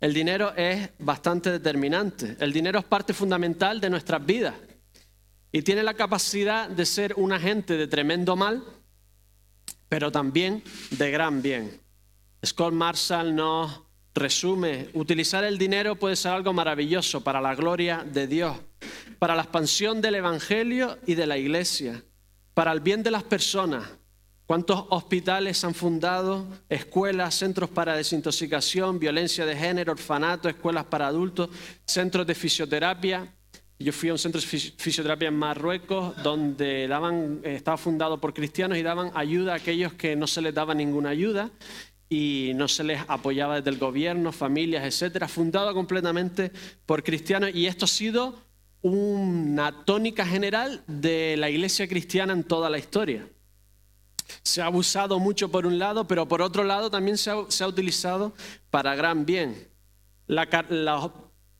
El dinero es bastante determinante. El dinero es parte fundamental de nuestras vidas y tiene la capacidad de ser un agente de tremendo mal, pero también de gran bien. Scott Marshall nos resume, utilizar el dinero puede ser algo maravilloso para la gloria de Dios, para la expansión del Evangelio y de la Iglesia, para el bien de las personas. ¿Cuántos hospitales han fundado? Escuelas, centros para desintoxicación, violencia de género, orfanatos, escuelas para adultos, centros de fisioterapia. Yo fui a un centro de fisioterapia en Marruecos donde eh, estaba fundado por cristianos y daban ayuda a aquellos que no se les daba ninguna ayuda y no se les apoyaba desde el gobierno, familias, etcétera, fundado completamente por cristianos y esto ha sido una tónica general de la iglesia cristiana en toda la historia. Se ha abusado mucho por un lado, pero por otro lado también se ha, utilizado para gran bien. los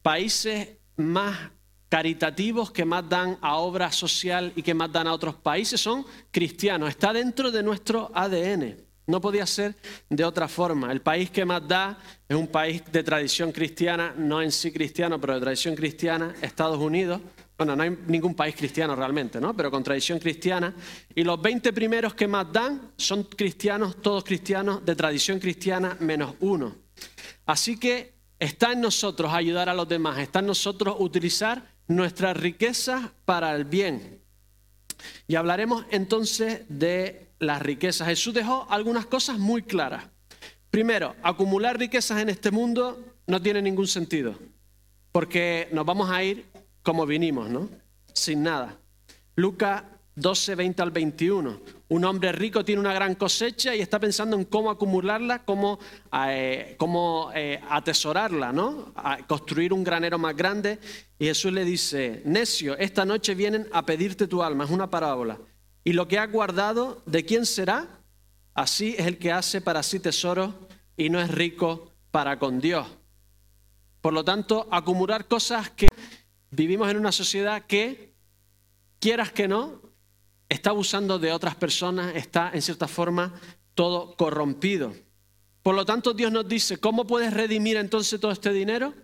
países más caritativos que más dan a obra social y que más dan a otros países son cristianos. Está dentro de nuestro ADN. No podía ser de otra forma. El país que más da es un país de tradición cristiana, no en sí cristiano, pero de tradición cristiana, Estados Unidos. Bueno, no hay ningún país cristiano realmente, ¿no? Pero con tradición cristiana. Y los 20 primeros que más dan son cristianos, todos cristianos, de tradición cristiana, menos uno. Así que está en nosotros ayudar a los demás, está en nosotros utilizar nuestras riquezas para el bien. Y hablaremos entonces de las riquezas. Jesús dejó algunas cosas muy claras. Primero, acumular riquezas en este mundo no tiene ningún sentido, porque nos vamos a ir como vinimos, ¿no? Sin nada. Lucas 12, 20 al 21. Un hombre rico tiene una gran cosecha y está pensando en cómo acumularla, cómo, eh, cómo eh, atesorarla, ¿no? Construir un granero más grande. Y Jesús le dice, necio, esta noche vienen a pedirte tu alma, es una parábola. Y lo que has guardado, ¿de quién será? Así es el que hace para sí tesoro y no es rico para con Dios. Por lo tanto, acumular cosas que vivimos en una sociedad que, quieras que no, está abusando de otras personas, está en cierta forma todo corrompido. Por lo tanto, Dios nos dice, ¿cómo puedes redimir entonces todo este dinero?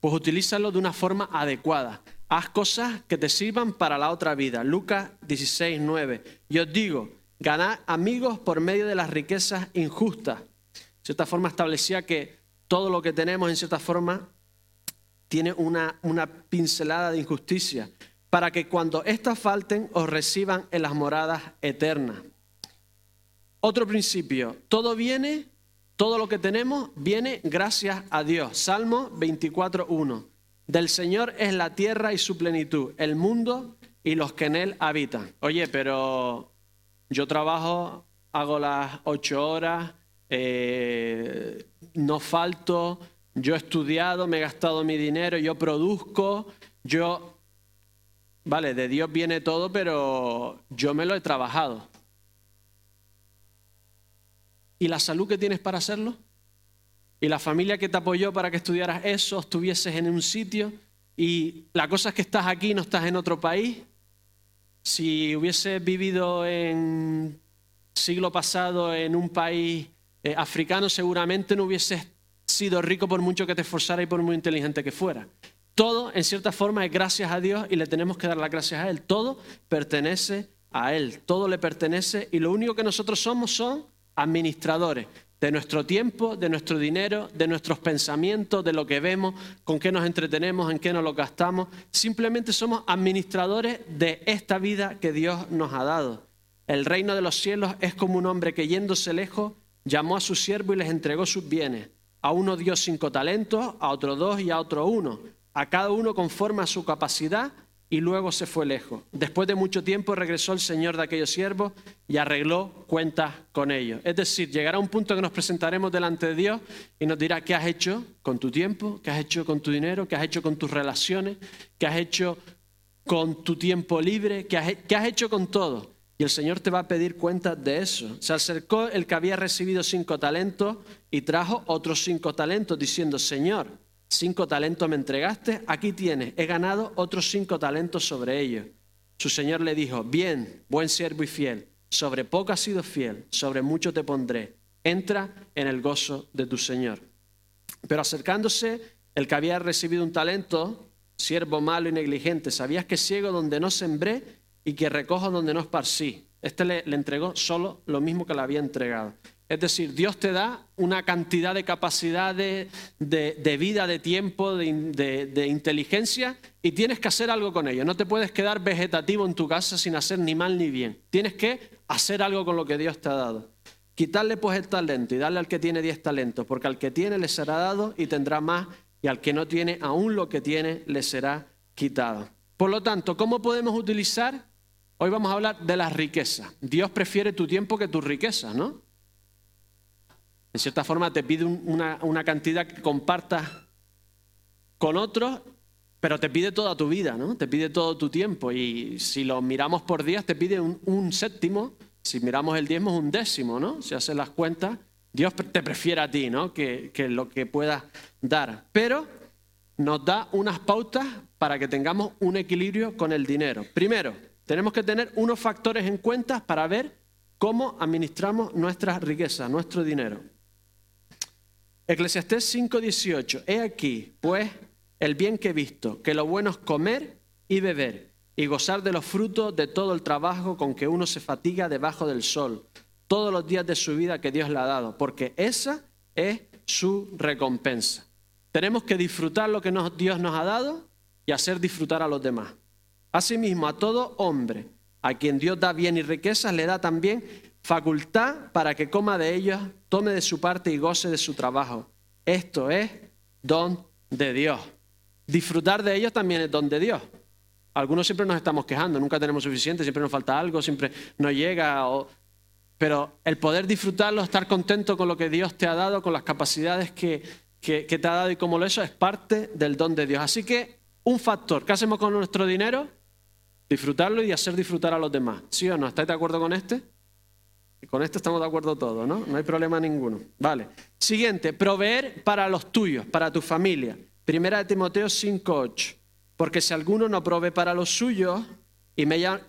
Pues utilízalo de una forma adecuada. Haz cosas que te sirvan para la otra vida. Lucas 16, 9. Y os digo, ganad amigos por medio de las riquezas injustas. De cierta forma establecía que todo lo que tenemos, en cierta forma, tiene una, una pincelada de injusticia para que cuando éstas falten os reciban en las moradas eternas. Otro principio, todo viene, todo lo que tenemos viene gracias a Dios. Salmo 24.1. Del Señor es la tierra y su plenitud, el mundo y los que en él habitan. Oye, pero yo trabajo, hago las ocho horas, eh, no falto, yo he estudiado, me he gastado mi dinero, yo produzco, yo Vale, de Dios viene todo, pero yo me lo he trabajado. ¿Y la salud que tienes para hacerlo? ¿Y la familia que te apoyó para que estudiaras eso, estuvieses en un sitio? ¿Y la cosa es que estás aquí, no estás en otro país? Si hubieses vivido en siglo pasado en un país eh, africano, seguramente no hubieses sido rico por mucho que te esforzara y por muy inteligente que fuera. Todo, en cierta forma, es gracias a Dios y le tenemos que dar las gracias a Él. Todo pertenece a Él, todo le pertenece y lo único que nosotros somos son administradores de nuestro tiempo, de nuestro dinero, de nuestros pensamientos, de lo que vemos, con qué nos entretenemos, en qué nos lo gastamos. Simplemente somos administradores de esta vida que Dios nos ha dado. El reino de los cielos es como un hombre que yéndose lejos llamó a su siervo y les entregó sus bienes. A uno dio cinco talentos, a otro dos y a otro uno a cada uno conforme a su capacidad y luego se fue lejos. Después de mucho tiempo regresó el Señor de aquellos siervos y arregló cuentas con ellos. Es decir, llegará un punto que nos presentaremos delante de Dios y nos dirá qué has hecho con tu tiempo, qué has hecho con tu dinero, qué has hecho con tus relaciones, qué has hecho con tu tiempo libre, qué has, hecho con todo. Y el Señor te va a pedir cuentas de eso. Se acercó el que había recibido cinco talentos y trajo otros cinco talentos diciendo, Señor, Cinco talentos me entregaste, aquí tienes, he ganado otros cinco talentos sobre ellos. Su señor le dijo, bien, buen siervo y fiel, sobre poco has sido fiel, sobre mucho te pondré, entra en el gozo de tu señor. Pero acercándose, el que había recibido un talento, siervo malo y negligente, sabías que ciego donde no sembré y que recojo donde no esparcí. Este le, entregó solo lo mismo que le había entregado. Es decir, Dios te da una cantidad de capacidad de, vida, de tiempo, de, de, inteligencia y tienes que hacer algo con ello. No te puedes quedar vegetativo en tu casa sin hacer ni mal ni bien. Tienes que hacer algo con lo que Dios te ha dado. Quitarle pues el talento y darle al que tiene diez talentos, porque al que tiene le será dado y tendrá más, y al que no tiene aún lo que tiene le será quitado. Por lo tanto, ¿cómo podemos utilizar? Hoy vamos a hablar de las riquezas. Dios prefiere tu tiempo que tus riquezas, ¿no? En cierta forma te pide una, cantidad que compartas con otros, pero te pide toda tu vida, ¿no? Te pide todo tu tiempo. Y si lo miramos por días, te pide un, un séptimo si miramos el diezmo es un décimo, ¿no? Si haces las cuentas, Dios te prefiere a ti, ¿no? Que, que lo que puedas dar. Pero nos da unas pautas para que tengamos un equilibrio con el dinero. Primero, tenemos que tener unos factores en cuenta para ver cómo administramos nuestras riquezas, nuestro dinero. Eclesiastés 5:18. He aquí, pues, el bien que he visto, que lo bueno es comer y beber y gozar de los frutos de todo el trabajo con que uno se fatiga debajo del sol, todos los días de su vida que Dios le ha dado, porque esa es su recompensa. Tenemos que disfrutar lo que Dios nos ha dado y hacer disfrutar a los demás. Asimismo, a todo hombre a quien Dios da bien y riquezas, le da también facultad para que coma de ellos, tome de su parte y goce de su trabajo. Esto es don de Dios. Disfrutar de ellos también es don de Dios. Algunos siempre nos estamos quejando, nunca tenemos suficiente, siempre nos falta algo, siempre no llega. Pero el poder disfrutarlo, estar contento con lo que Dios te ha dado, con las capacidades que, que, te ha dado y como lo eso, es parte del don de Dios. Así que un factor, ¿qué hacemos con nuestro dinero? Disfrutarlo y hacer disfrutar a los demás. ¿Sí o no? ¿Estáis de acuerdo con este? Con este estamos de acuerdo todos, ¿no? No hay problema ninguno. Vale. Siguiente, proveer para los tuyos, para tu familia. Primera de Timoteo 5.8. Porque si alguno no provee para los suyos y,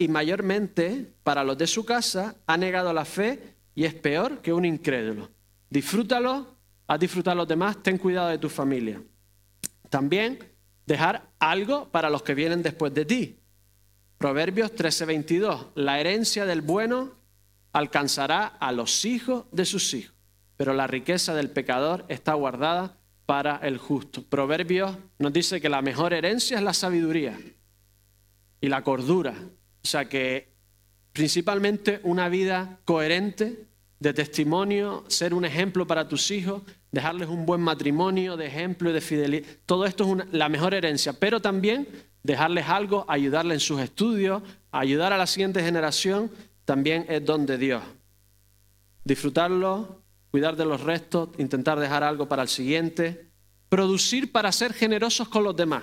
mayormente para los de su casa, ha negado la fe y es peor que un incrédulo. Disfrútalo, haz disfrutar a los demás, ten cuidado de tu familia. También dejar algo para los que vienen después de ti. Proverbios 13:22, la herencia del bueno alcanzará a los hijos de sus hijos, pero la riqueza del pecador está guardada para el justo. Proverbios nos dice que la mejor herencia es la sabiduría y la cordura. O sea que principalmente una vida coherente, de testimonio, ser un ejemplo para tus hijos, dejarles un buen matrimonio de ejemplo y de fidelidad. Todo esto es la mejor herencia, pero también dejarles algo, ayudarles en sus estudios, ayudar a la siguiente generación, también es don de Dios. Disfrutarlo cuidar de los restos, intentar dejar algo para el siguiente, producir para ser generosos con los demás.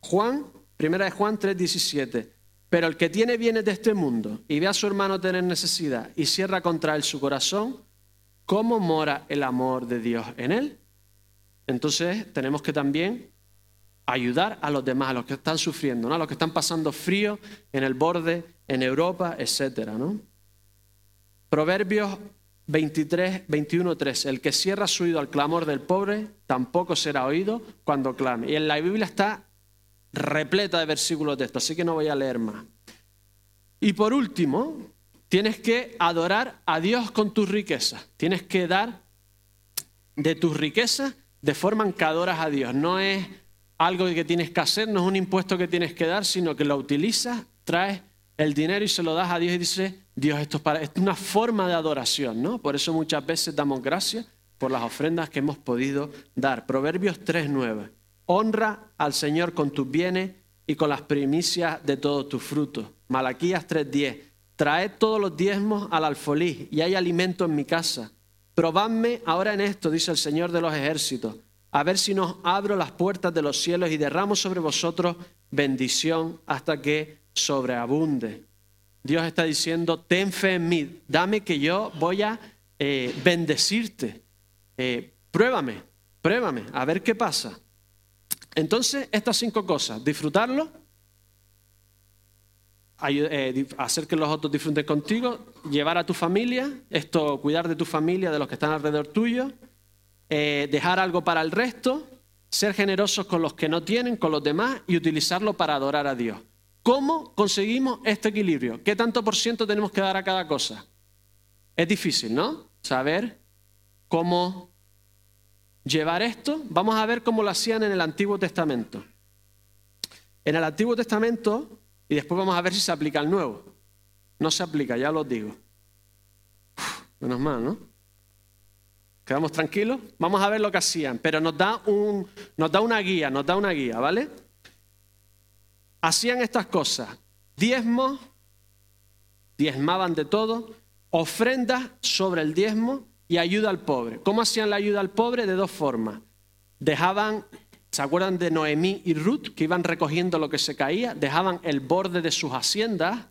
Juan, primera de Juan 3:17. Pero el que tiene bienes de este mundo y ve a su hermano tener necesidad y cierra contra él su corazón, ¿cómo mora el amor de Dios en él? Entonces tenemos que también ayudar a los demás, a los que están sufriendo, a los que están pasando frío en el borde, en Europa, etc. ¿no? Proverbios 23, 21, 3. El que cierra su oído al clamor del pobre, tampoco será oído cuando clame. Y en la Biblia está repleta de versículos de esto, así que no voy a leer más. Y por último, tienes que adorar a Dios con tus riquezas. Tienes que dar de tus riquezas de forma en que adoras a Dios. No es algo que tienes que hacer, no es un impuesto que tienes que dar, sino que lo utilizas, traes el dinero y se lo das a Dios y dices, Dios, esto es, para, es una forma de adoración, ¿no? Por eso muchas veces damos gracias por las ofrendas que hemos podido dar. Proverbios 3.9. Honra al Señor con tus bienes y con las primicias de todos tus frutos. Malaquías 3.10. Traed todos los diezmos al alfolí y hay alimento en mi casa. Probadme ahora en esto, dice el Señor de los ejércitos, a ver si nos abro las puertas de los cielos y derramo sobre vosotros bendición hasta que sobreabunde. Dios está diciendo, ten fe en mí, dame que yo voy a eh, bendecirte. Eh, pruébame, pruébame, a ver qué pasa. Entonces, estas cinco cosas, disfrutarlo, eh, hacer que los otros disfruten contigo, llevar a tu familia, esto, cuidar de tu familia, de los que están alrededor tuyo, eh, dejar algo para el resto, ser generosos con los que no tienen, con los demás y utilizarlo para adorar a Dios. ¿Cómo conseguimos este equilibrio? ¿Qué tanto por ciento tenemos que dar a cada cosa? Es difícil, ¿no? Saber cómo llevar esto. Vamos a ver cómo lo hacían en el Antiguo Testamento. En el Antiguo Testamento, y después vamos a ver si se aplica al Nuevo. No se aplica, ya lo digo. menos mal, ¿no? ¿Quedamos tranquilos? Vamos a ver lo que hacían, pero nos da, un, nos da una guía, nos da una guía, ¿vale? hacían estas cosas. Diezmos, diezmaban de todo, ofrendas sobre el diezmo y ayuda al pobre. ¿Cómo hacían la ayuda al pobre? De dos formas. Dejaban, ¿se acuerdan de Noemí y Ruth que iban recogiendo lo que se caía? Dejaban el borde de sus haciendas,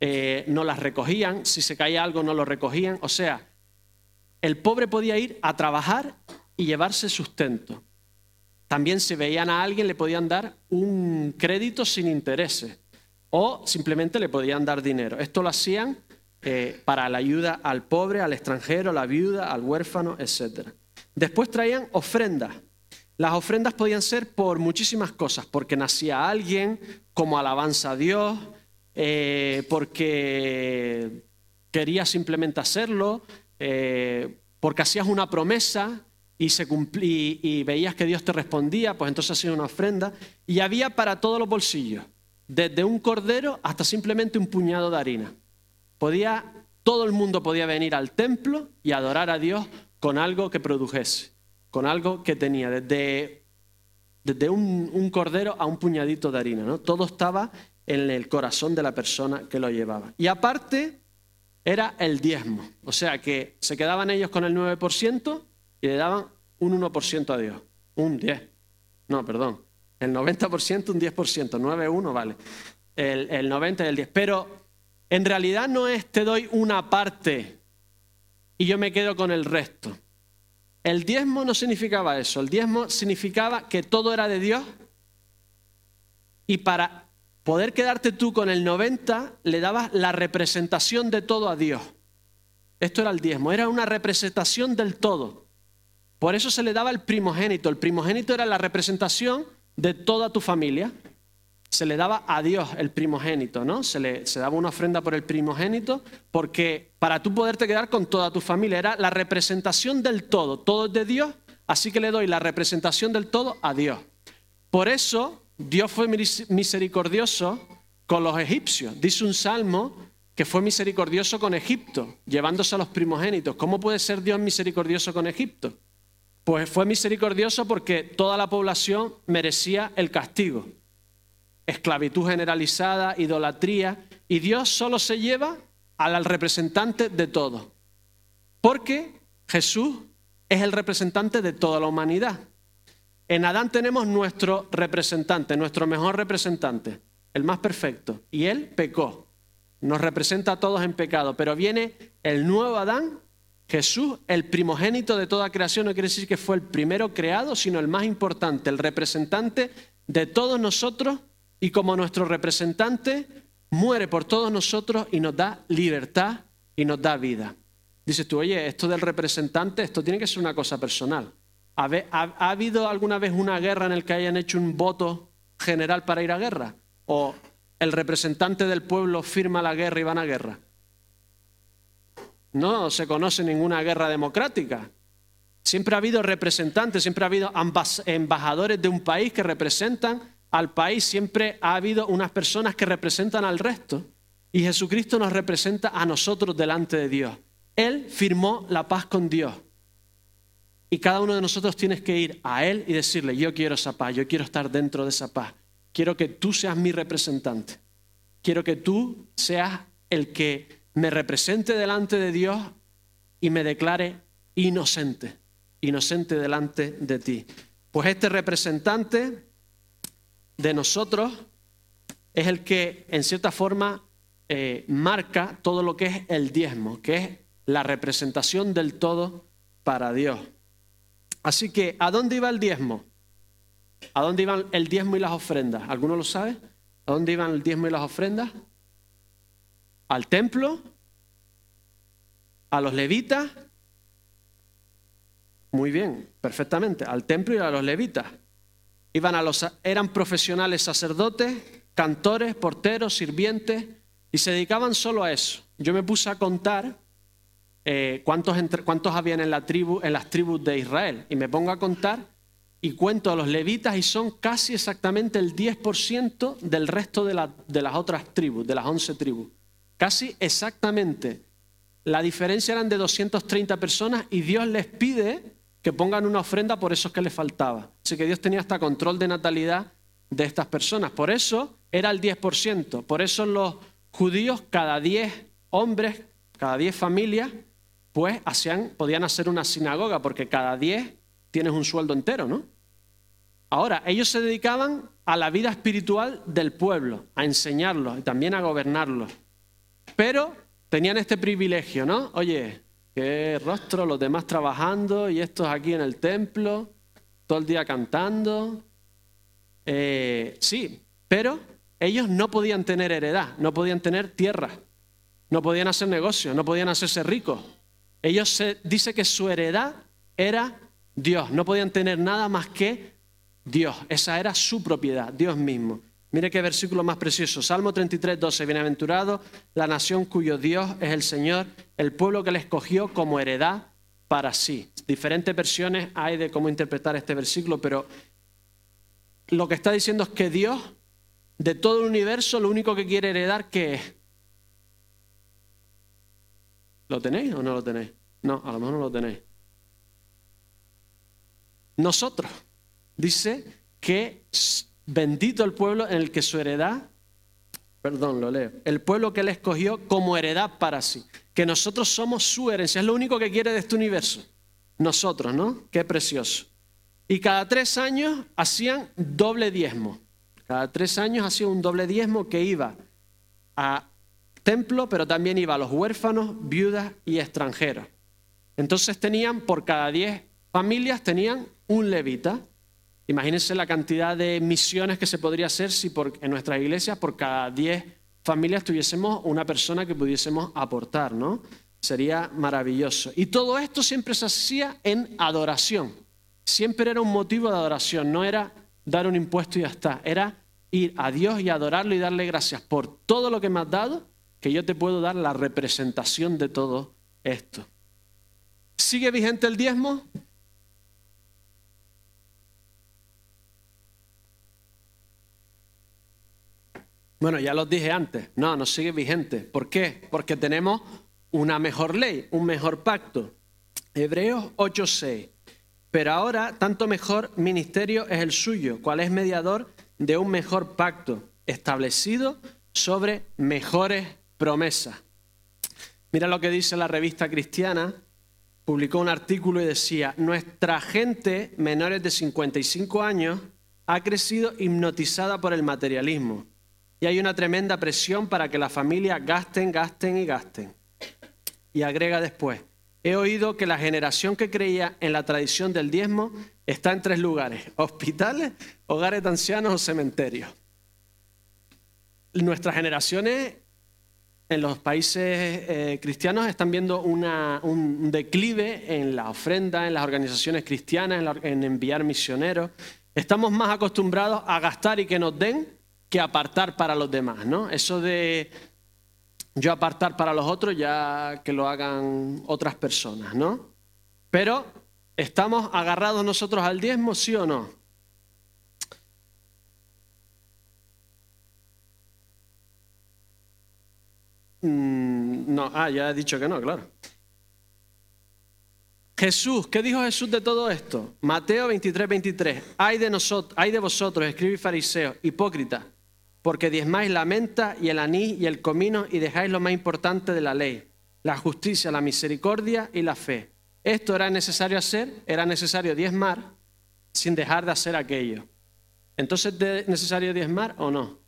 eh, no las recogían, si se caía algo no lo recogían. O sea, el pobre podía ir a trabajar y llevarse sustento. También si veían a alguien le podían dar un crédito sin intereses o simplemente le podían dar dinero. Esto lo hacían eh, para la ayuda al pobre, al extranjero, a la viuda, al huérfano, etc. Después traían ofrendas. Las ofrendas podían ser por muchísimas cosas, porque nacía alguien, como alabanza a Dios, eh, porque quería simplemente hacerlo, eh, porque hacías una promesa, y, se y veías que Dios te respondía, pues entonces hacía una ofrenda. Y había para todos los bolsillos, desde un cordero hasta simplemente un puñado de harina. Podía, todo el mundo podía venir al templo y adorar a Dios con algo que produjese, con algo que tenía, desde, desde un, un cordero a un puñadito de harina. ¿no? Todo estaba en el corazón de la persona que lo llevaba. Y aparte era el diezmo, o sea que se quedaban ellos con el 9% y le daban un 1% a Dios, un 10. No, perdón, el 90%, un 10%, 9, 1, vale. El, el 90 y el 10. Pero en realidad no es te doy una parte y yo me quedo con el resto. El diezmo no significaba eso, el diezmo significaba que todo era de Dios y para poder quedarte tú con el 90 le dabas la representación de todo a Dios. Esto era el diezmo, era una representación del todo. Por eso se le daba el primogénito. El primogénito era la representación de toda tu familia. Se le daba a Dios el primogénito, ¿no? Se le se daba una ofrenda por el primogénito porque para tú poderte quedar con toda tu familia era la representación del todo. Todo es de Dios, así que le doy la representación del todo a Dios. Por eso Dios fue misericordioso con los egipcios. Dice un salmo que fue misericordioso con Egipto, llevándose a los primogénitos. ¿Cómo puede ser Dios misericordioso con Egipto? Pues fue misericordioso porque toda la población merecía el castigo. Esclavitud generalizada, idolatría, y Dios solo se lleva al representante de todo. Porque Jesús es el representante de toda la humanidad. En Adán tenemos nuestro representante, nuestro mejor representante, el más perfecto, y él pecó. Nos representa a todos en pecado, pero viene el nuevo Adán Jesús, el primogénito de toda creación, no quiere decir que fue el primero creado, sino el más importante, el representante de todos nosotros y como nuestro representante muere por todos nosotros y nos da libertad y nos da vida. Dices tú, oye, esto del representante, esto tiene que ser una cosa personal. ¿Ha, ha habido alguna vez una guerra en la que hayan hecho un voto general para ir a guerra? ¿O el representante del pueblo firma la guerra y van a guerra? No se conoce ninguna guerra democrática. Siempre ha habido representantes, siempre ha habido embajadores de un país que representan al país, siempre ha habido unas personas que representan al resto. Y Jesucristo nos representa a nosotros delante de Dios. Él firmó la paz con Dios. Y cada uno de nosotros tienes que ir a Él y decirle, yo quiero esa paz, yo quiero estar dentro de esa paz. Quiero que tú seas mi representante. Quiero que tú seas el que me represente delante de Dios y me declare inocente, inocente delante de ti. Pues este representante de nosotros es el que en cierta forma eh, marca todo lo que es el diezmo, que es la representación del todo para Dios. Así que, ¿a dónde iba el diezmo? ¿A dónde iban el diezmo y las ofrendas? ¿Alguno lo sabe? ¿A dónde iban el diezmo y las ofrendas? al templo, a los levitas Muy bien, perfectamente, al templo y a los levitas. Iban a los, eran profesionales sacerdotes, cantores, porteros, sirvientes, y se dedicaban solo a eso. Yo me puse a contar eh, cuántos, habían en, la tribu, en las tribus de Israel, y me pongo a contar y cuento a los levitas y son casi exactamente el 10% del resto de, de las otras tribus, de las 11 tribus. Casi exactamente. La diferencia eran de 230 personas y Dios les pide que pongan una ofrenda por esos que les faltaba. Así que Dios tenía hasta control de natalidad de estas personas. Por eso era el 10%. Por eso los judíos, cada 10 hombres, cada 10 familias, pues hacían, podían hacer una sinagoga, porque cada 10 tienes un sueldo entero, ¿no? Ahora, ellos se dedicaban a la vida espiritual del pueblo, a enseñarlos y también a gobernarlos. Pero tenían este privilegio, ¿no? Oye, qué rostro, los demás trabajando y estos aquí en el templo, todo el día cantando. Eh, sí, pero ellos no podían tener heredad, no podían tener tierra, no podían hacer negocio, no podían hacerse ricos. Ellos se, dice que su heredad era Dios, no podían tener nada más que Dios, esa era su propiedad, Dios mismo. Mire qué versículo más precioso. Salmo 33, 12. Bienaventurado la nación cuyo Dios es el Señor, el pueblo que le escogió como heredad para sí. Diferentes versiones hay de cómo interpretar este versículo, pero lo que está diciendo es que Dios, de todo el universo, lo único que quiere heredar, ¿qué es? ¿Lo tenéis o no lo tenéis? No, a lo mejor no lo tenéis. Nosotros. Dice que bendito el pueblo en el que su heredad, perdón, lo leo, el pueblo que él escogió como heredad para sí, que nosotros somos su herencia, es lo único que quiere de este universo. Nosotros, ¿no? Qué precioso. Y cada tres años hacían doble diezmo. Cada tres años hacían un doble diezmo que iba a templo, pero también iba a los huérfanos, viudas y extranjeros. Entonces tenían, por cada diez familias, tenían un levita. Imagínense la cantidad de misiones que se podría hacer si en nuestras iglesias por cada 10 familias tuviésemos una persona que pudiésemos aportar, ¿no? Sería maravilloso. Y todo esto siempre se hacía en adoración. Siempre era un motivo de adoración, no era dar un impuesto y ya está. Era ir a Dios y adorarlo y darle gracias por todo lo que me has dado, que yo te puedo dar la representación de todo esto. ¿Sigue vigente el diezmo? Bueno, ya los dije antes, no, no sigue vigente. ¿Por qué? Porque tenemos una mejor ley, un mejor pacto. Hebreos 8:6. Pero ahora tanto mejor ministerio es el suyo, cual es mediador de un mejor pacto, establecido sobre mejores promesas. Mira lo que dice la revista cristiana, publicó un artículo y decía, nuestra gente menores de 55 años ha crecido hipnotizada por el materialismo y hay una tremenda presión para que las familias gasten, gasten y gasten. Y agrega después, he oído que la generación que creía en la tradición del diezmo está en tres lugares, hospitales, hogares de ancianos o cementerios. Nuestras generaciones en los países eh, cristianos están viendo un declive en la ofrenda, en las organizaciones cristianas, en enviar misioneros. Estamos más acostumbrados a gastar y que nos den que apartar para los demás, ¿no? Eso de yo apartar para los otros ya que lo hagan otras personas, ¿no? Pero ¿estamos agarrados nosotros al diezmo, sí o no? Mm, no, ah, ya he dicho que no, claro. Jesús, ¿qué dijo Jesús de todo esto? Mateo 23, 23. Hay de, hay de vosotros, escribís fariseos, hipócritas, porque diezmáis la menta y el anís y el comino y dejáis lo más importante de la ley, la justicia, la misericordia y la fe. Esto era necesario hacer, era necesario diezmar sin dejar de hacer aquello. Entonces, ¿es necesario diezmar o no?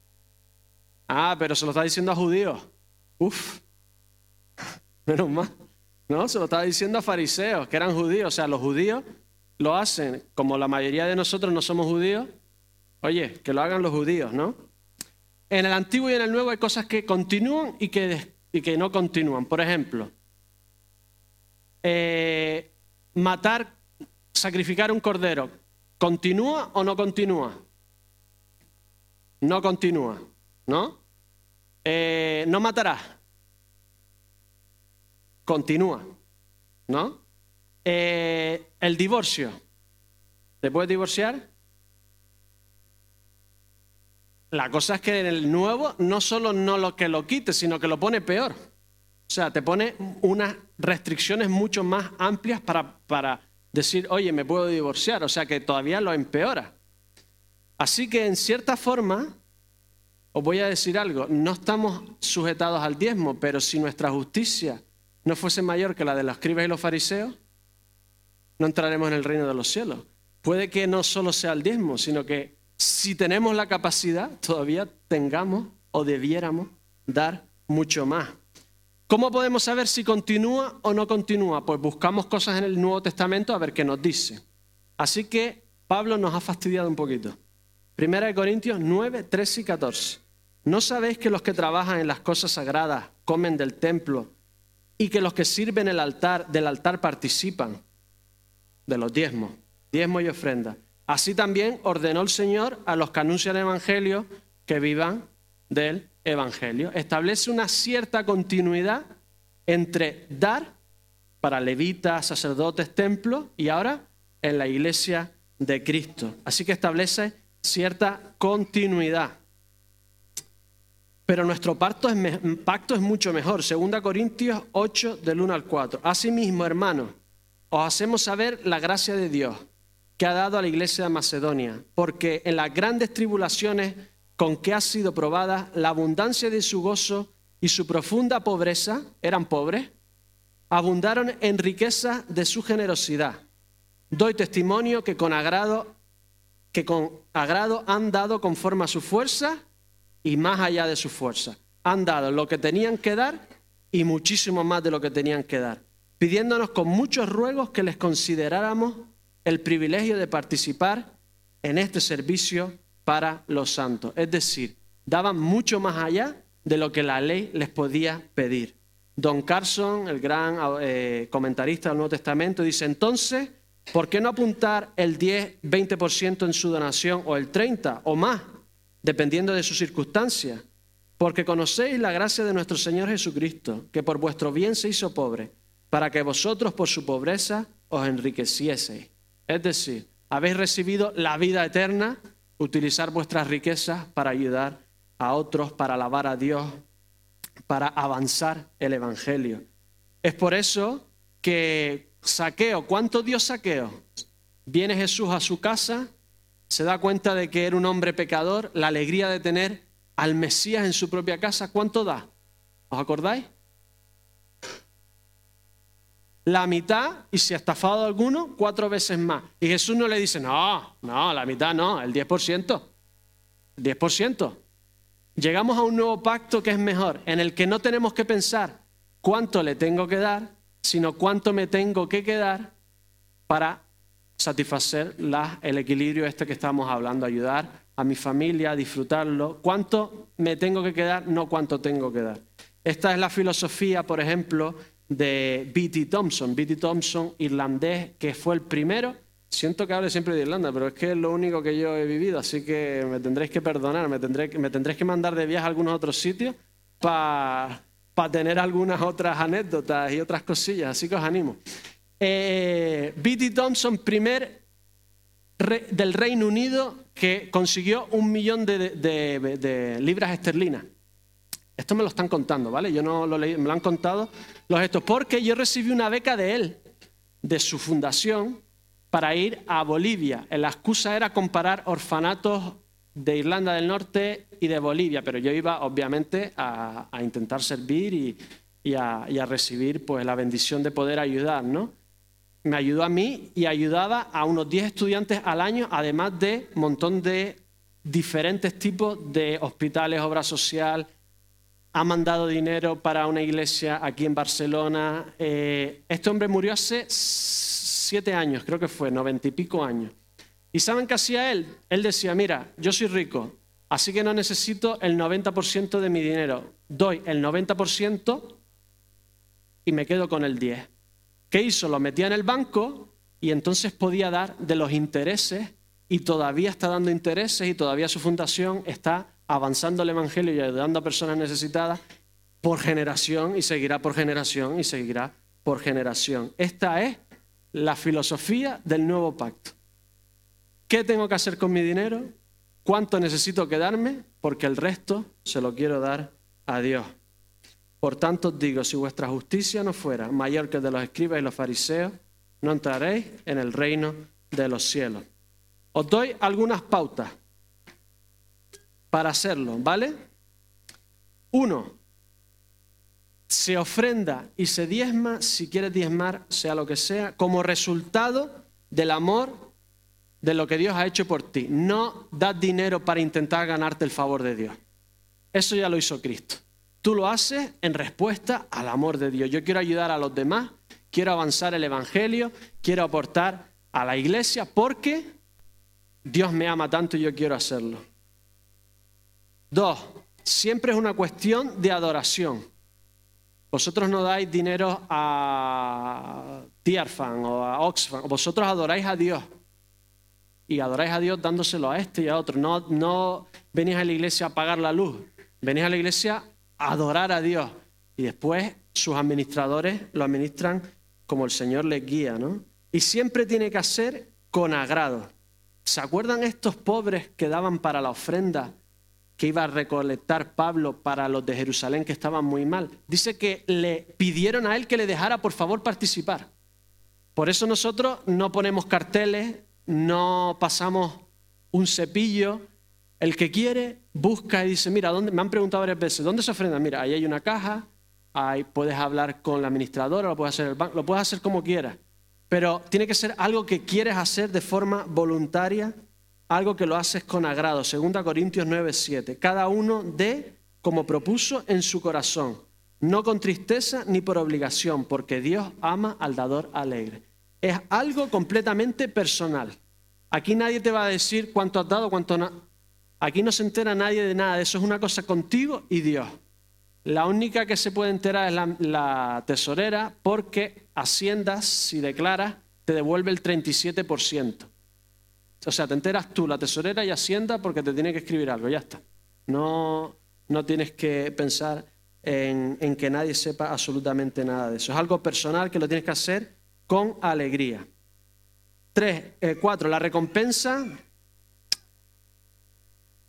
Ah, pero se lo está diciendo a judíos. Uf, menos mal. No, se lo estaba diciendo a fariseos, que eran judíos. O sea, los judíos lo hacen, como la mayoría de nosotros no somos judíos. Oye, que lo hagan los judíos, ¿no? En el Antiguo y en el Nuevo hay cosas que continúan y que, y que no continúan. Por ejemplo, eh, matar sacrificar un cordero, ¿continúa o no continúa? No continúa, ¿no? Eh, no matarás. Continúa, ¿no? Eh, el divorcio. ¿Te puedes divorciar? La cosa es que en el nuevo no solo no lo que lo quite, sino que lo pone peor. O sea, te pone unas restricciones mucho más amplias para, para decir, oye, me puedo divorciar. O sea, que todavía lo empeora. Así que en cierta forma, os voy a decir algo, no estamos sujetados al diezmo, pero si nuestra justicia no fuese mayor que la de los escribas y los fariseos, no entraremos en el reino de los cielos. Puede que no solo sea el diezmo, sino que si tenemos la capacidad, todavía tengamos o debiéramos dar mucho más. ¿Cómo podemos saber si continúa o no continúa? Pues buscamos cosas en el Nuevo Testamento a ver qué nos dice. Así que Pablo nos ha fastidiado un poquito. Primera de Corintios 9, 13 y 14. ¿No sabéis que los que trabajan en las cosas sagradas comen del templo y que los que sirven el altar del altar participan de los diezmos, diezmos y ofrendas? Así también ordenó el Señor a los que anuncian el Evangelio que vivan del Evangelio. Establece una cierta continuidad entre dar para levitas, sacerdotes, templos y ahora en la iglesia de Cristo. Así que establece cierta continuidad. Pero nuestro pacto es, mucho mejor. Segunda Corintios 8 del 1 al 4. Asimismo, hermanos, os hacemos saber la gracia de Dios que ha dado a la iglesia de Macedonia, porque en las grandes tribulaciones con que ha sido probada, la abundancia de su gozo y su profunda pobreza, eran pobres, abundaron en riqueza de su generosidad. Doy testimonio que con agrado, que con agrado han dado conforme a su fuerza y más allá de su fuerza. Han dado lo que tenían que dar y muchísimo más de lo que tenían que dar, pidiéndonos con muchos ruegos que les consideráramos el privilegio de participar en este servicio para los santos. Es decir, daban mucho más allá de lo que la ley les podía pedir. Don Carson, el gran eh, comentarista del Nuevo Testamento, dice entonces, ¿por qué no apuntar el 10, 20% en su donación o el 30 o más, dependiendo de sus circunstancias? Porque conocéis la gracia de nuestro Señor Jesucristo, que por vuestro bien se hizo pobre, para que vosotros por su pobreza os enriquecieseis. Es decir, habéis recibido la vida eterna, utilizar vuestras riquezas para ayudar a otros, para alabar a Dios, para avanzar el Evangelio. Es por eso que saqueo, ¿cuánto dio saqueo? Viene Jesús a su casa, se da cuenta de que era un hombre pecador, la alegría de tener al Mesías en su propia casa, ¿cuánto da? ¿Os acordáis? la mitad y si ha estafado alguno, cuatro veces más. Y Jesús no le dice, no, no, la mitad no, el 10%. 10%. Llegamos a un nuevo pacto que es mejor, en el que no tenemos que pensar cuánto le tengo que dar, sino cuánto me tengo que quedar para satisfacer el equilibrio este que estamos hablando, ayudar a mi familia a disfrutarlo. ¿Cuánto me tengo que quedar? No cuánto tengo que dar. Esta es la filosofía, por ejemplo, de B.T. Thompson. B.T. Thompson, irlandés, que fue el primero. Siento que hable siempre de Irlanda, pero es que es lo único que yo he vivido, así que me tendréis que perdonar, me, tendré, me tendréis que mandar de viaje a algunos otros sitios para tener algunas otras anécdotas y otras cosillas, así que os animo. Eh, B.T. Thompson, primer del Reino Unido que consiguió un millón de libras esterlinas. Esto me lo están contando, ¿vale? Yo no lo leí, me lo han contado los estos, porque yo recibí una beca de él, de su fundación, para ir a Bolivia. La excusa era comparar orfanatos de Irlanda del Norte y de Bolivia, pero yo iba obviamente a, intentar servir y, a, y, a, recibir pues, la bendición de poder ayudar, ¿no? Me ayudó a mí y ayudaba a unos 10 estudiantes al año, además de un montón de diferentes tipos de hospitales, obra social, ha mandado dinero para una iglesia aquí en Barcelona. Eh, este hombre murió hace siete años, creo que fue, noventa y pico años. ¿Y saben qué hacía él? Él decía, mira, yo soy rico, así que no necesito el 90% de mi dinero. Doy el 90% y me quedo con el 10%. ¿Qué hizo? Lo metía en el banco y entonces podía dar de los intereses y todavía está dando intereses y todavía su fundación está avanzando el Evangelio y ayudando a personas necesitadas por generación y seguirá por generación y seguirá por generación. Esta es la filosofía del nuevo pacto. ¿Qué tengo que hacer con mi dinero? ¿Cuánto necesito quedarme? Porque el resto se lo quiero dar a Dios. Por tanto os digo, si vuestra justicia no fuera mayor que de los escribas y los fariseos, no entraréis en el reino de los cielos. Os doy algunas pautas para hacerlo, ¿vale? Uno, se ofrenda y se diezma, si quieres diezmar, sea lo que sea, como resultado del amor de lo que Dios ha hecho por ti. No das dinero para intentar ganarte el favor de Dios. Eso ya lo hizo Cristo. Tú lo haces en respuesta al amor de Dios. Yo quiero ayudar a los demás, quiero avanzar el Evangelio, quiero aportar a la iglesia porque Dios me ama tanto y yo quiero hacerlo. Dos, siempre es una cuestión de adoración. Vosotros no dais dinero a Tierfan o a Oxfam, vosotros adoráis a Dios. Y adoráis a Dios dándoselo a este y a otro. No, no venís a la iglesia a pagar la luz, venís a la iglesia adorar a Dios. Y después sus administradores lo administran como el Señor les guía, ¿no? Y siempre tiene que hacer con agrado. ¿Se acuerdan estos pobres que daban para la ofrenda que iba a recolectar Pablo para los de Jerusalén que estaban muy mal. Dice que le pidieron a él que le dejara por favor participar. Por eso nosotros no ponemos carteles, no pasamos un cepillo. El que quiere busca y dice, mira, ¿dónde? me han preguntado varias veces, ¿dónde se ofrenda? Mira, ahí hay una caja, ahí puedes hablar con la administradora, lo puedes hacer el banco, lo puedes hacer como quieras. Pero tiene que ser algo que quieres hacer de forma voluntaria algo que lo haces con agrado. 2 Corintios 9, 7. Cada uno dé como propuso en su corazón, no con tristeza ni por obligación, porque Dios ama al dador alegre. Es algo completamente personal. Aquí nadie te va a decir cuánto has dado, cuánto no. Aquí no se entera nadie de nada. Eso es una cosa contigo y Dios. La única que se puede enterar es la, tesorera porque Haciendas, si declaras, te devuelve el 37%. O sea, te enteras tú, la tesorera y Hacienda, porque te tiene que escribir algo, ya está. No, no tienes que pensar en, que nadie sepa absolutamente nada de eso. Es algo personal que lo tienes que hacer con alegría. Tres, eh, cuatro, la recompensa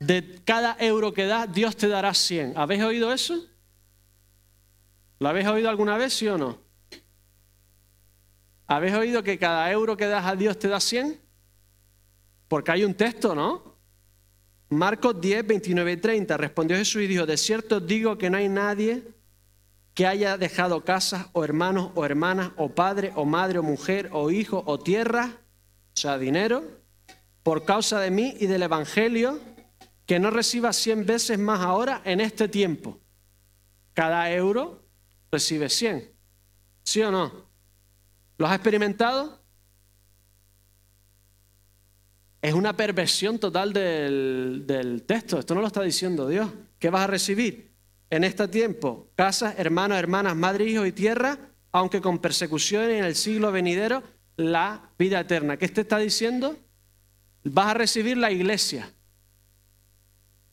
de cada euro que das, Dios te dará 100. ¿Habéis oído eso? ¿Lo habéis oído alguna vez, sí o no? ¿Habéis oído que cada euro que das a Dios te da 100? Porque hay un texto, ¿no? Marcos 10, 29 y 30. Respondió Jesús y dijo, de cierto digo que no hay nadie que haya dejado casas o hermanos o hermanas o padre o madre o mujer o hijo o tierra, o sea, dinero, por causa de mí y del Evangelio, que no reciba cien veces más ahora en este tiempo. Cada euro recibe cien. ¿Sí o no? ¿Lo has experimentado? es una perversión total del, texto. Esto no lo está diciendo Dios. ¿Qué vas a recibir en este tiempo? Casas, hermanos, hermanas, madre, hijos y tierra, aunque con persecuciones en el siglo venidero, la vida eterna. ¿Qué te está diciendo? Vas a recibir la iglesia.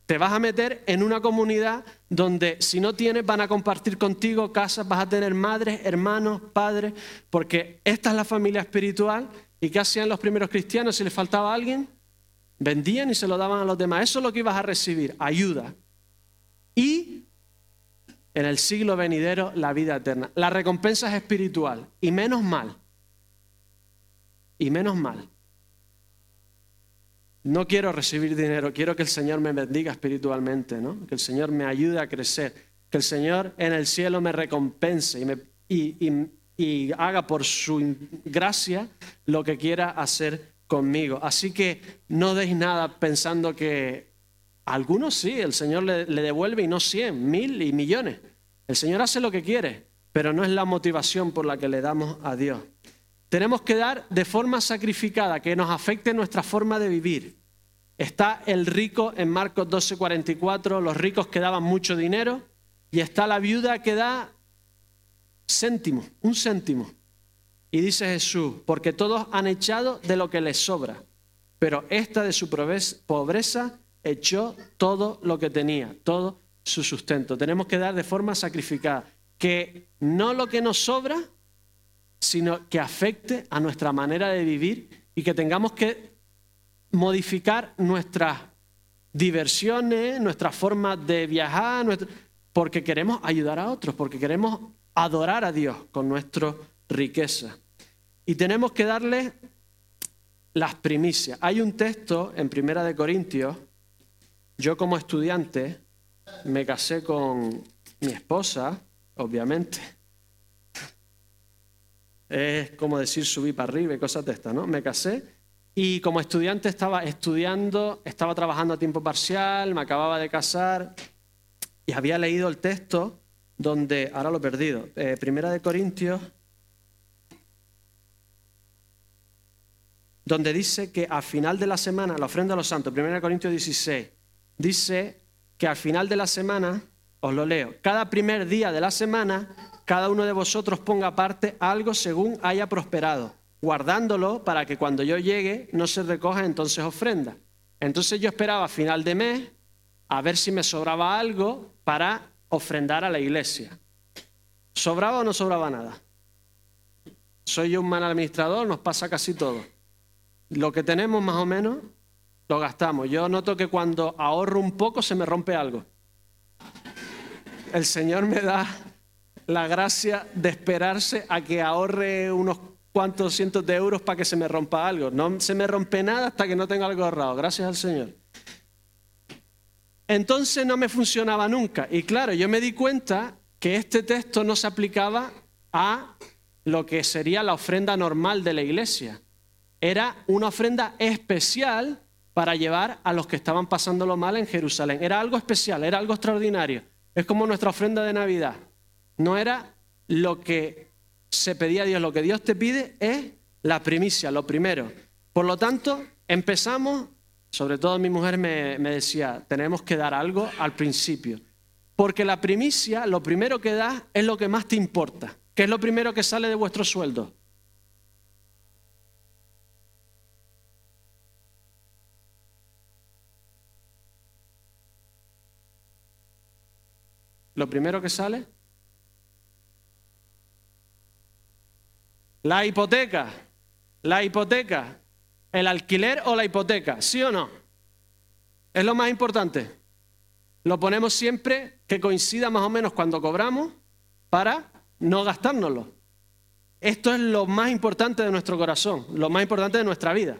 Te vas a meter en una comunidad donde si no tienes van a compartir contigo casas, vas a tener madres, hermanos, padres, porque esta es la familia espiritual ¿Y qué hacían los primeros cristianos si les faltaba alguien? Vendían y se lo daban a los demás. Eso es lo que ibas a recibir, ayuda. Y en el siglo venidero la vida eterna. La recompensa es espiritual. Y menos mal. Y menos mal. No quiero recibir dinero, quiero que el Señor me bendiga espiritualmente, ¿no? que el Señor me ayude a crecer, que el Señor en el cielo me recompense y, me, haga por su gracia lo que quiera hacer conmigo. Así que no deis nada pensando que algunos sí, el Señor le, devuelve y no cien, mil y millones. El Señor hace lo que quiere, pero no es la motivación por la que le damos a Dios. Tenemos que dar de forma sacrificada, que nos afecte nuestra forma de vivir. Está el rico en Marcos 12:44, los ricos que daban mucho dinero, y está la viuda que da céntimo, un céntimo. Y dice Jesús, porque todos han echado de lo que les sobra, pero esta de su pobreza echó todo lo que tenía, todo su sustento. Tenemos que dar de forma sacrificada, que no lo que nos sobra, sino que afecte a nuestra manera de vivir y que tengamos que modificar nuestras diversiones, nuestras formas de viajar, porque queremos ayudar a otros, porque queremos adorar a Dios con nuestra riqueza. Y tenemos que darle las primicias. Hay un texto en Primera de Corintios, yo como estudiante me casé con mi esposa, obviamente. Es como decir subí para arriba y cosas de estas, ¿no? Me casé y como estudiante estaba estudiando, estaba trabajando a tiempo parcial, me acababa de casar y había leído el texto donde, ahora lo he perdido, eh, Primera de Corintios, donde dice que al final de la semana, la ofrenda a los santos, Primera de Corintios 16, dice que al final de la semana, os lo leo, cada primer día de la semana, cada uno de vosotros ponga aparte algo según haya prosperado, guardándolo para que cuando yo llegue no se recoja entonces ofrenda. Entonces yo esperaba a final de mes a ver si me sobraba algo para ofrendar a la iglesia. ¿Sobraba o no sobraba nada? Soy yo un mal administrador, nos pasa casi todo. Lo que tenemos más o menos lo gastamos. Yo noto que cuando ahorro un poco se me rompe algo. El Señor me da la gracia de esperarse a que ahorre unos cuantos cientos de euros para que se me rompa algo. No se me rompe nada hasta que no tenga algo ahorrado. Gracias al Señor. Entonces no me funcionaba nunca. Y claro, yo me di cuenta que este texto no se aplicaba a lo que sería la ofrenda normal de la iglesia. Era una ofrenda especial para llevar a los que estaban pasándolo mal en Jerusalén. Era algo especial, era algo extraordinario. Es como nuestra ofrenda de Navidad. No era lo que se pedía a Dios, lo que Dios te pide es la primicia, lo primero. Por lo tanto, empezamos, sobre todo mi mujer me, me decía, tenemos que dar algo al principio. Porque la primicia, lo primero que das es lo que más te importa, que es lo primero que sale de vuestro sueldo. lo primero que sale? La hipoteca. La hipoteca. ¿El alquiler o la hipoteca? ¿Sí o no? Es lo más importante. Lo ponemos siempre que coincida más o menos cuando cobramos para no gastárnoslo. Esto es lo más importante de nuestro corazón, lo más importante de nuestra vida.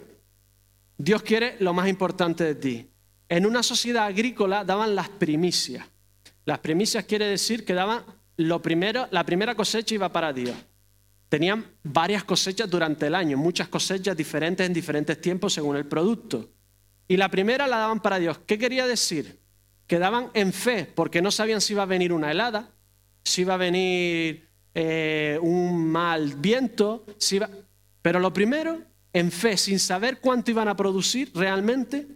Dios quiere lo más importante de ti. En una sociedad agrícola daban las primicias. Las primicias quiere decir que daban lo primero, la primera cosecha iba para Dios. Tenían varias cosechas durante el año, muchas cosechas diferentes en diferentes tiempos según el producto. Y la primera la daban para Dios. ¿Qué quería decir? Que daban en fe, porque no sabían si iba a venir una helada, si iba a venir eh, un mal viento, si iba... pero lo primero, en fe, sin saber cuánto iban a producir realmente,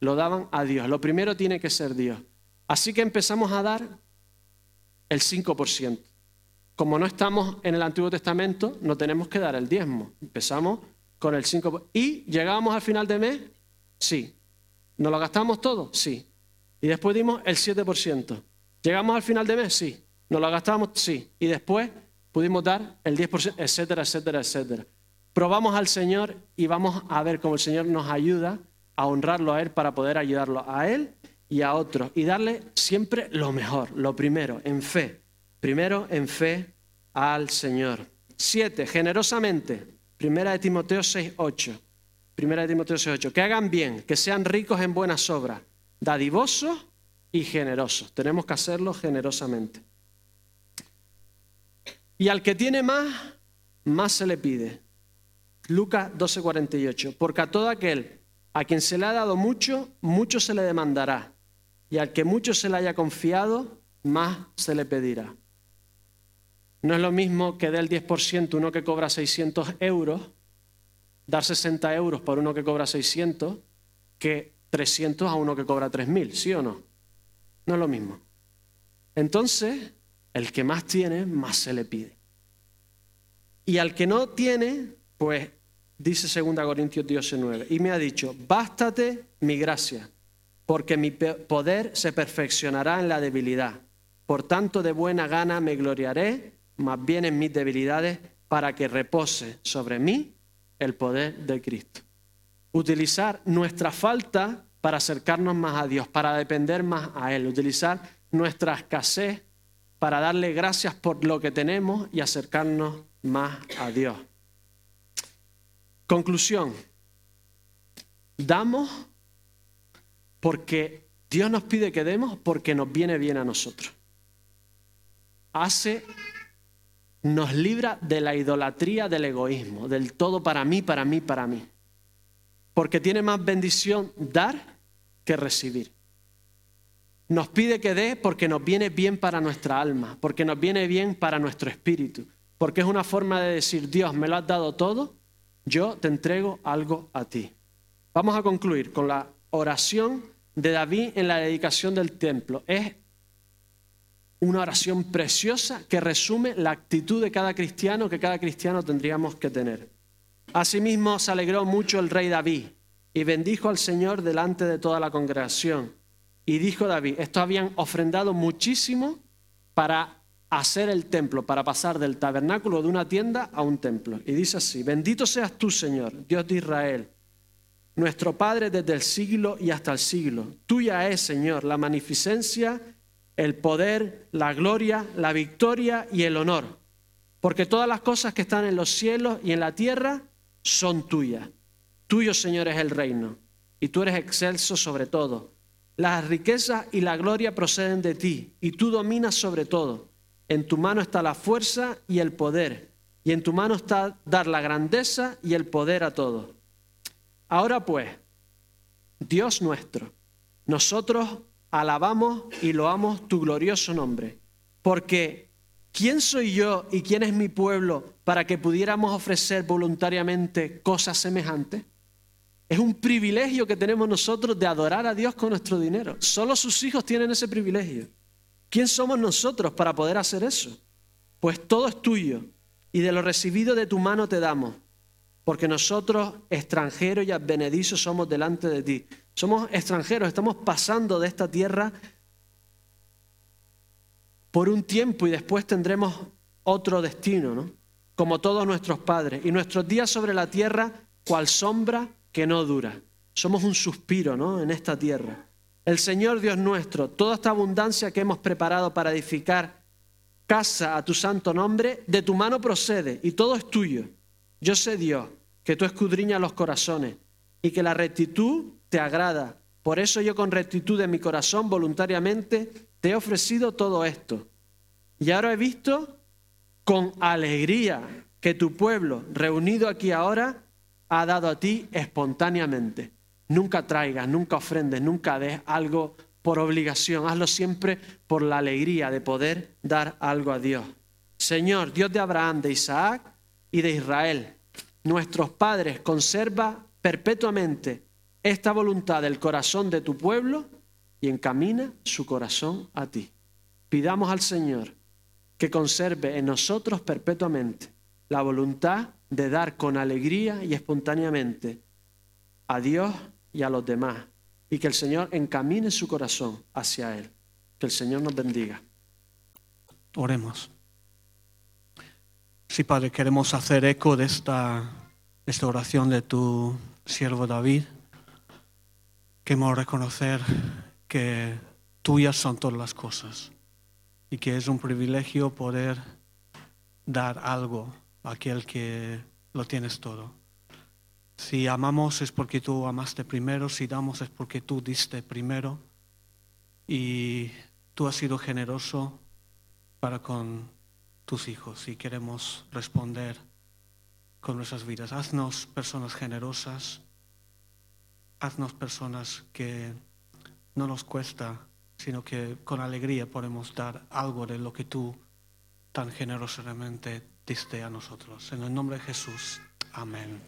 lo daban a Dios. Lo primero tiene que ser Dios. Así que empezamos a dar el 5%. Como no estamos en el Antiguo Testamento, no tenemos que dar el diezmo. Empezamos con el 5%. ¿Y llegábamos al final de mes? Sí. ¿Nos lo gastamos todo? Sí. Y después dimos el 7%. ¿Llegamos al final de mes? Sí. ¿Nos lo gastamos? Sí. Y después pudimos dar el 10%, etcétera, etcétera, etcétera. Probamos al Señor y vamos a ver cómo el Señor nos ayuda a honrarlo a Él para poder ayudarlo a Él y a otros y darle siempre lo mejor, lo primero, en fe. Primero en fe al Señor. Siete, generosamente. Primera de Timoteo 6.8. Primera de Timoteo 6.8. Que hagan bien, que sean ricos en buenas obras, dadivosos y generosos. Tenemos que hacerlo generosamente. Y al que tiene más, más se le pide. Lucas 12:48. Porque a todo aquel a quien se le ha dado mucho, mucho se le demandará y al que mucho se le haya confiado, más se le pedirá. No es lo mismo que dé el 10% uno que cobra 600 euros, dar 60 euros por uno que cobra 600, que 300 a uno que cobra 3.000, ¿sí o no? No es lo mismo. Entonces, el que más tiene, más se le pide. Y al que no tiene, pues dice 2 Corintios 9, y me ha dicho, bástate mi gracia, porque mi poder se perfeccionará en la debilidad. Por tanto, de buena gana me gloriaré, más bien en mis debilidades, para que repose sobre mí el poder de Cristo. Utilizar nuestra falta para acercarnos más a Dios, para depender más a Él, utilizar nuestra escasez para darle gracias por lo que tenemos y acercarnos más a Dios. Conclusión. Damos porque Dios nos pide que demos porque nos viene bien a nosotros. Hace, nos libra de la idolatría del egoísmo, del todo para mí, para mí, para mí. Porque tiene más bendición dar que recibir. Nos pide que dé porque nos viene bien para nuestra alma, porque nos viene bien para nuestro espíritu, porque es una forma de decir, Dios, me lo has dado todo, yo te entrego algo a ti. Vamos a concluir con la oración de David en la dedicación del templo. Es una oración preciosa que resume la actitud de cada cristiano que cada cristiano tendríamos que tener. Asimismo se alegró mucho el rey David y bendijo al Señor delante de toda la congregación. Y dijo David, estos habían ofrendado muchísimo para hacer el templo, para pasar del tabernáculo de una tienda a un templo. Y dice así, bendito seas tú, Señor, Dios de Israel, nuestro Padre desde el siglo y hasta el siglo. Tuya es, Señor, la magnificencia, el poder, la gloria, la victoria y el honor. Porque todas las cosas que están en los cielos y en la tierra son tuyas. Tuyo, Señor, es el reino, y tú eres excelso sobre todo. Las riquezas y la gloria proceden de ti, y tú dominas sobre todo. En tu mano está la fuerza y el poder, y en tu mano está dar la grandeza y el poder a todos. Ahora pues, Dios nuestro, nosotros alabamos y loamos tu glorioso nombre, porque ¿quién soy yo y quién es mi pueblo para que pudiéramos ofrecer voluntariamente cosas semejantes? Es un privilegio que tenemos nosotros de adorar a Dios con nuestro dinero. Solo sus hijos tienen ese privilegio. ¿Quién somos nosotros para poder hacer eso? Pues todo es tuyo y de lo recibido de tu mano te damos, porque nosotros, extranjeros y advenedizos, somos delante de ti. Somos extranjeros, estamos pasando de esta tierra por un tiempo y después tendremos otro destino, ¿no? Como todos nuestros padres. Y nuestros días sobre la tierra, cual sombra que no dura. Somos un suspiro, ¿no? En esta tierra. El Señor Dios nuestro, toda esta abundancia que hemos preparado para edificar casa a tu santo nombre, de tu mano procede y todo es tuyo. Yo sé, Dios, que tú escudriñas los corazones y que la rectitud te agrada. Por eso yo con rectitud de mi corazón voluntariamente te he ofrecido todo esto. Y ahora he visto con alegría que tu pueblo, reunido aquí ahora, ha dado a ti espontáneamente. Nunca traigas, nunca ofrendes, nunca des algo por obligación. Hazlo siempre por la alegría de poder dar algo a Dios. Señor, Dios de Abraham, de Isaac y de Israel, nuestros padres, conserva perpetuamente esta voluntad del corazón de tu pueblo y encamina su corazón a ti. Pidamos al Señor que conserve en nosotros perpetuamente la voluntad de dar con alegría y espontáneamente a Dios y a los demás. Y que el Señor encamine su corazón hacia Él. Que el Señor nos bendiga. Oremos. Sí, Padre, queremos hacer eco de esta, esta oración de tu siervo David. Queremos reconocer que tuyas son todas las cosas y que es un privilegio poder dar algo aquel que lo tienes todo. Si amamos es porque tú amaste primero, si damos es porque tú diste primero y tú has sido generoso para con tus hijos y queremos responder con nuestras vidas. Haznos personas generosas, haznos personas que no nos cuesta, sino que con alegría podemos dar algo de lo que tú tan generosamente diste a nosotros. En el nombre de Jesús. Amén.